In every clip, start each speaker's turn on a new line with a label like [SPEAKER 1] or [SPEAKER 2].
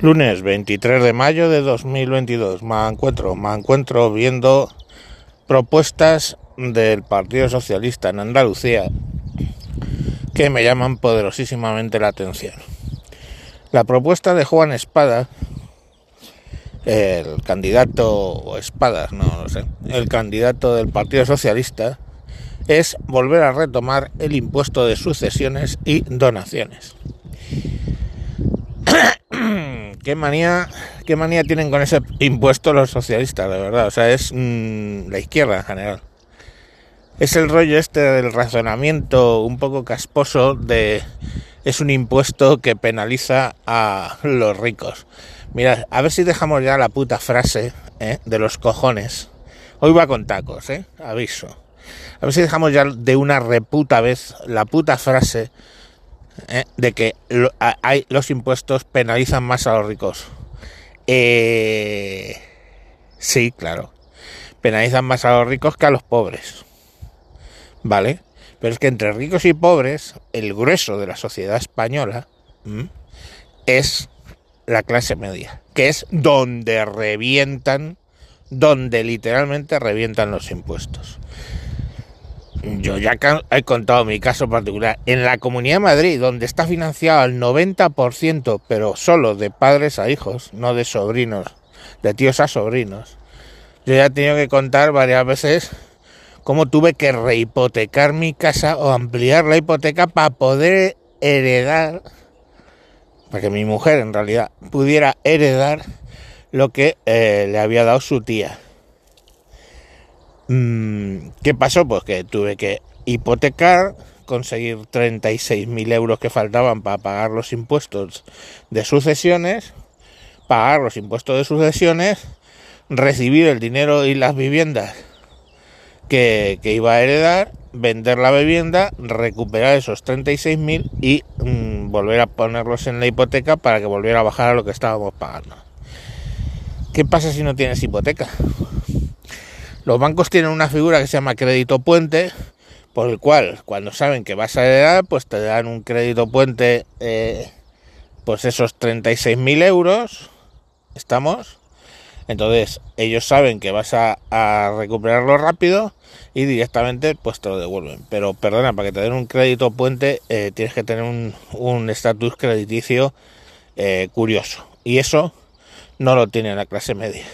[SPEAKER 1] Lunes 23 de mayo de 2022. Me encuentro, me encuentro viendo propuestas del Partido Socialista en Andalucía que me llaman poderosísimamente la atención. La propuesta de Juan Espada, el candidato, o Espadas, no lo sé, el candidato del Partido Socialista, es volver a retomar el impuesto de sucesiones y donaciones. Qué manía, qué manía tienen con ese impuesto los socialistas, de verdad. O sea, es mm, la izquierda en general. Es el rollo este del razonamiento un poco casposo de es un impuesto que penaliza a los ricos. Mirad, a ver si dejamos ya la puta frase ¿eh? de los cojones. Hoy va con tacos, ¿eh? Aviso. A ver si dejamos ya de una reputa vez la puta frase ¿eh? de que hay, los impuestos penalizan más a los ricos. Eh, sí, claro. Penalizan más a los ricos que a los pobres. ¿Vale? Pero es que entre ricos y pobres, el grueso de la sociedad española es la clase media, que es donde revientan, donde literalmente revientan los impuestos yo ya he contado mi caso particular, en la Comunidad de Madrid, donde está financiado al 90%, pero solo de padres a hijos, no de sobrinos, de tíos a sobrinos, yo ya he tenido que contar varias veces cómo tuve que rehipotecar mi casa o ampliar la hipoteca para poder heredar, para que mi mujer en realidad pudiera heredar lo que eh, le había dado su tía. Mm, ¿Qué pasó? Pues que tuve que hipotecar, conseguir 36.000 euros que faltaban para pagar los impuestos de sucesiones, pagar los impuestos de sucesiones, recibir el dinero y las viviendas que, iba a heredar, vender la vivienda, recuperar esos 36.000 y mm, volver a ponerlos en la hipoteca para que volviera a bajar a lo que estábamos pagando. ¿Qué pasa si no tienes hipoteca? Los bancos tienen una figura que se llama crédito puente, por el cual cuando saben que vas a heredar, pues te dan un crédito puente, eh, pues esos 36.000 euros, ¿estamos? Entonces ellos saben que vas a, recuperarlo rápido y directamente pues te lo devuelven. Pero perdona, para que te den un crédito puente eh, tienes que tener un estatus crediticio eh, curioso. Y eso no lo tiene la clase media.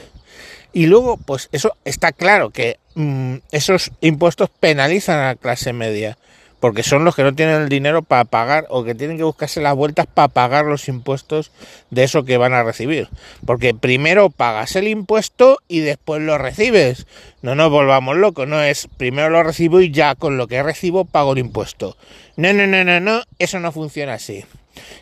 [SPEAKER 1] Y luego, pues eso está claro que mm, esos impuestos penalizan a la clase media, porque son los que no tienen el dinero para pagar o que tienen que buscarse las vueltas para pagar los impuestos de eso que van a recibir. Porque primero pagas el impuesto y después lo recibes. No nos volvamos locos, no es primero lo recibo y ya con lo que recibo pago el impuesto. No, no, no, no, no, eso no funciona así.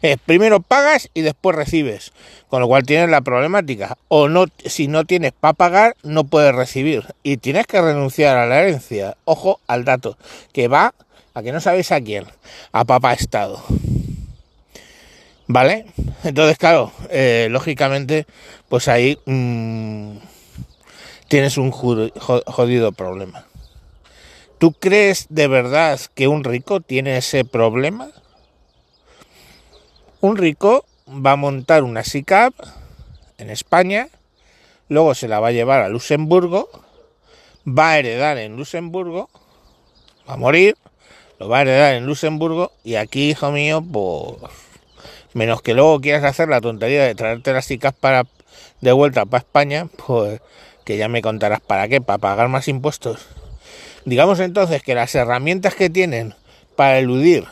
[SPEAKER 1] Es primero pagas y después recibes, con lo cual tienes la problemática. O no, si no tienes para pagar, no puedes recibir y tienes que renunciar a la herencia. Ojo al dato, que va a que no sabes a quién, a papá Estado. ¿Vale? Entonces, claro, eh, lógicamente, pues ahí mm, tienes un jodido problema. ¿Tú crees de verdad que un rico tiene ese problema? Un rico va a montar una SICAP en España, luego se la va a llevar a Luxemburgo, va a heredar en Luxemburgo, va a morir, lo va a heredar en Luxemburgo y aquí, hijo mío, pues menos que luego quieras hacer la tontería de traerte las SICAP para de vuelta para España, pues que ya me contarás para qué, para pagar más impuestos. Digamos entonces que las herramientas que tienen para eludir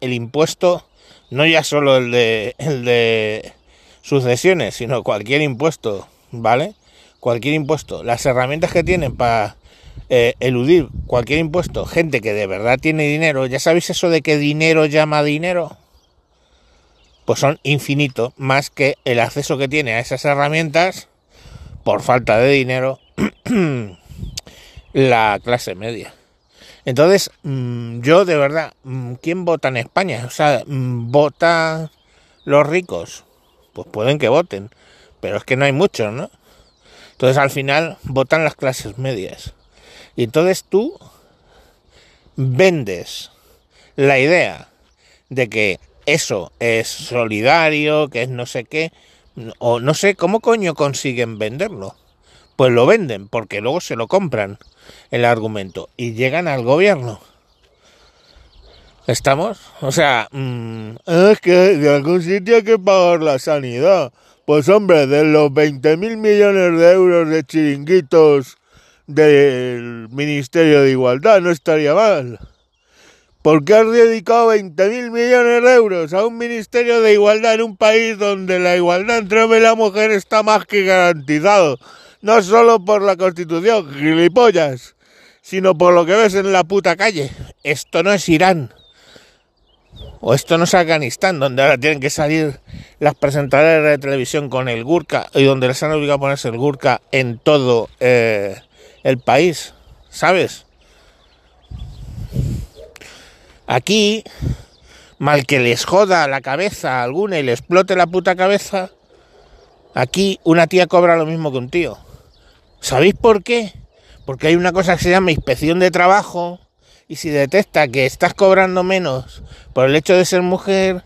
[SPEAKER 1] el impuesto no ya solo el de, el de sucesiones, sino cualquier impuesto, ¿vale? Cualquier impuesto. Las herramientas que tienen para eh, eludir cualquier impuesto, gente que de verdad tiene dinero, ¿ya sabéis eso de que dinero llama dinero? Pues son infinitos, más que el acceso que tiene a esas herramientas por falta de dinero la clase media. Entonces, mm, yo de verdad, mm, ¿quién vota en España? O sea, mm, ¿vota los ricos? Pues pueden que voten, pero es que no hay muchos, ¿no? Entonces al final votan las clases medias. Y entonces tú vendes la idea de que eso es solidario, que es no sé qué, O no sé cómo coño consiguen venderlo. Pues lo venden, porque luego se lo compran el argumento y llegan al gobierno. ¿Estamos? O sea, mm, es que de algún sitio hay que pagar la sanidad. Pues hombre, de los 20 mil millones de euros de chiringuitos del Ministerio de Igualdad no estaría mal. ¿Por qué has dedicado 20 mil millones de euros a un Ministerio de Igualdad en un país donde la igualdad entre hombre y la mujer está más que garantizado? No solo por la Constitución, gilipollas, sino por lo que ves en la puta calle. Esto no es Irán. O esto no es Afganistán, donde ahora tienen que salir las presentadoras de televisión con el Gurka y donde les han obligado a ponerse el Gurka en todo eh, el país, ¿sabes? Aquí, mal que les joda la cabeza a alguna y le explote la puta cabeza, aquí una tía cobra lo mismo que un tío. ¿Sabéis por qué? Porque hay una cosa que se llama inspección de trabajo y si detecta que estás cobrando menos por el hecho de ser mujer,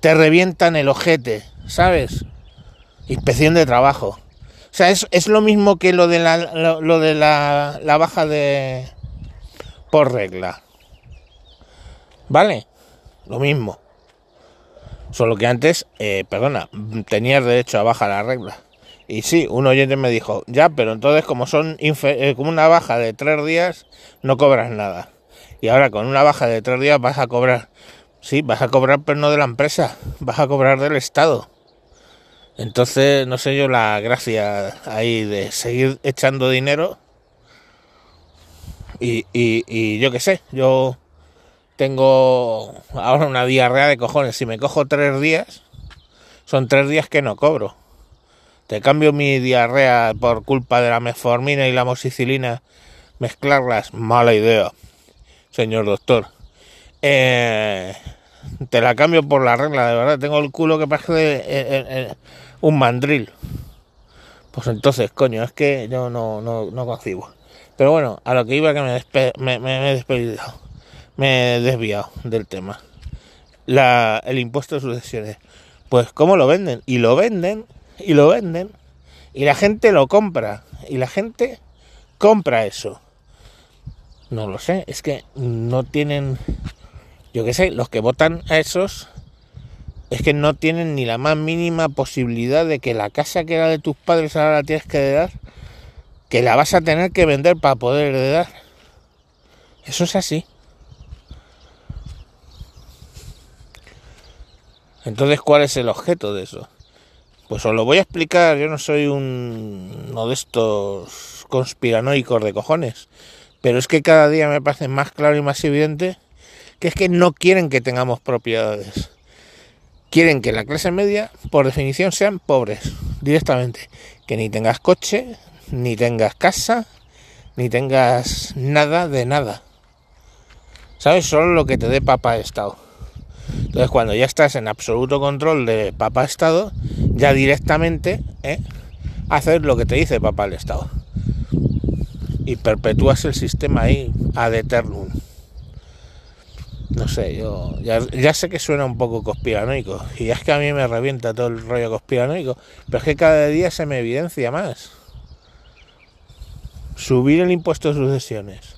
[SPEAKER 1] te revientan el ojete, ¿sabes? Inspección de trabajo. O sea, es, es lo mismo que lo de la, lo, de la, baja de por regla. ¿Vale? Lo mismo. Solo que antes, eh, perdona, tenías derecho a baja la regla. Y sí, un oyente me dijo, ya, pero entonces como son eh, como una baja de tres días, no cobras nada. Y ahora con una baja de tres días vas a cobrar. Sí, vas a cobrar, pero no de la empresa, vas a cobrar del Estado. Entonces, no sé yo la gracia ahí de seguir echando dinero. Y, y, y yo qué sé, yo tengo ahora una diarrea de cojones. Si me cojo tres días, son tres días que no cobro. Te cambio mi diarrea por culpa de la metformina y la moxicilina, mezclarlas, mala idea señor doctor. Eh, te la cambio por la regla, de verdad. Tengo el culo que parece eh, eh, un mandril. Pues entonces, coño, es que yo no, no, no concibo. Pero bueno, a lo que iba que me, me, me, he despedido. Me he desviado del tema. La, el impuesto de sucesiones. Pues, ¿cómo lo venden? Y lo venden, y lo venden, y la gente lo compra. Y la gente compra eso. No lo sé, es que no tienen, yo qué sé, los que votan a esos es que no tienen ni la más mínima posibilidad de que la casa que era de tus padres ahora la tienes que heredar, que la vas a tener que vender para poder heredar. Eso es así. Entonces, ¿cuál es el objeto de eso? Pues os lo voy a explicar, yo no soy un, uno de estos conspiranoicos de cojones. Pero es que cada día me parece más claro y más evidente que es que no quieren que tengamos propiedades. Quieren que la clase media, por definición, sean pobres directamente. Que ni tengas coche, ni tengas casa, ni tengas nada de nada. ¿Sabes? Solo lo que te dé papá Estado. Entonces, cuando ya estás en absoluto control de papá Estado, ya directamente ¿eh? hacer lo que te dice papá el Estado y perpetúas el sistema ahí ad eternum. No sé, yo ya, sé que suena un poco conspiranoico y es que a mí me revienta todo el rollo conspiranoico, pero es que cada día se me evidencia más. Subir el impuesto de sucesiones,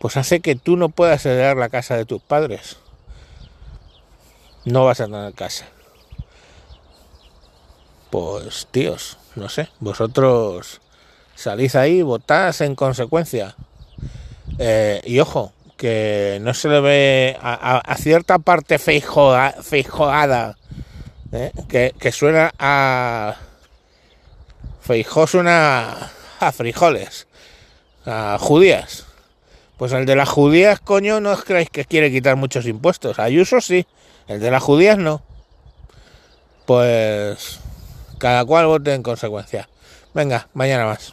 [SPEAKER 1] pues hace que tú no puedas heredar la casa de tus padres. No vas a tener casa. Pues tíos, no sé, vosotros salid ahí, votad en consecuencia. Eh, y ojo, que no se le ve a, cierta parte feijoada, ¿eh? que, suena a... Feijó suena a frijoles, a judías. Pues el de las judías, coño, no os creéis que quiere quitar muchos impuestos. Ayuso sí, el de las judías no. Pues cada cual vote en consecuencia. Venga, mañana más.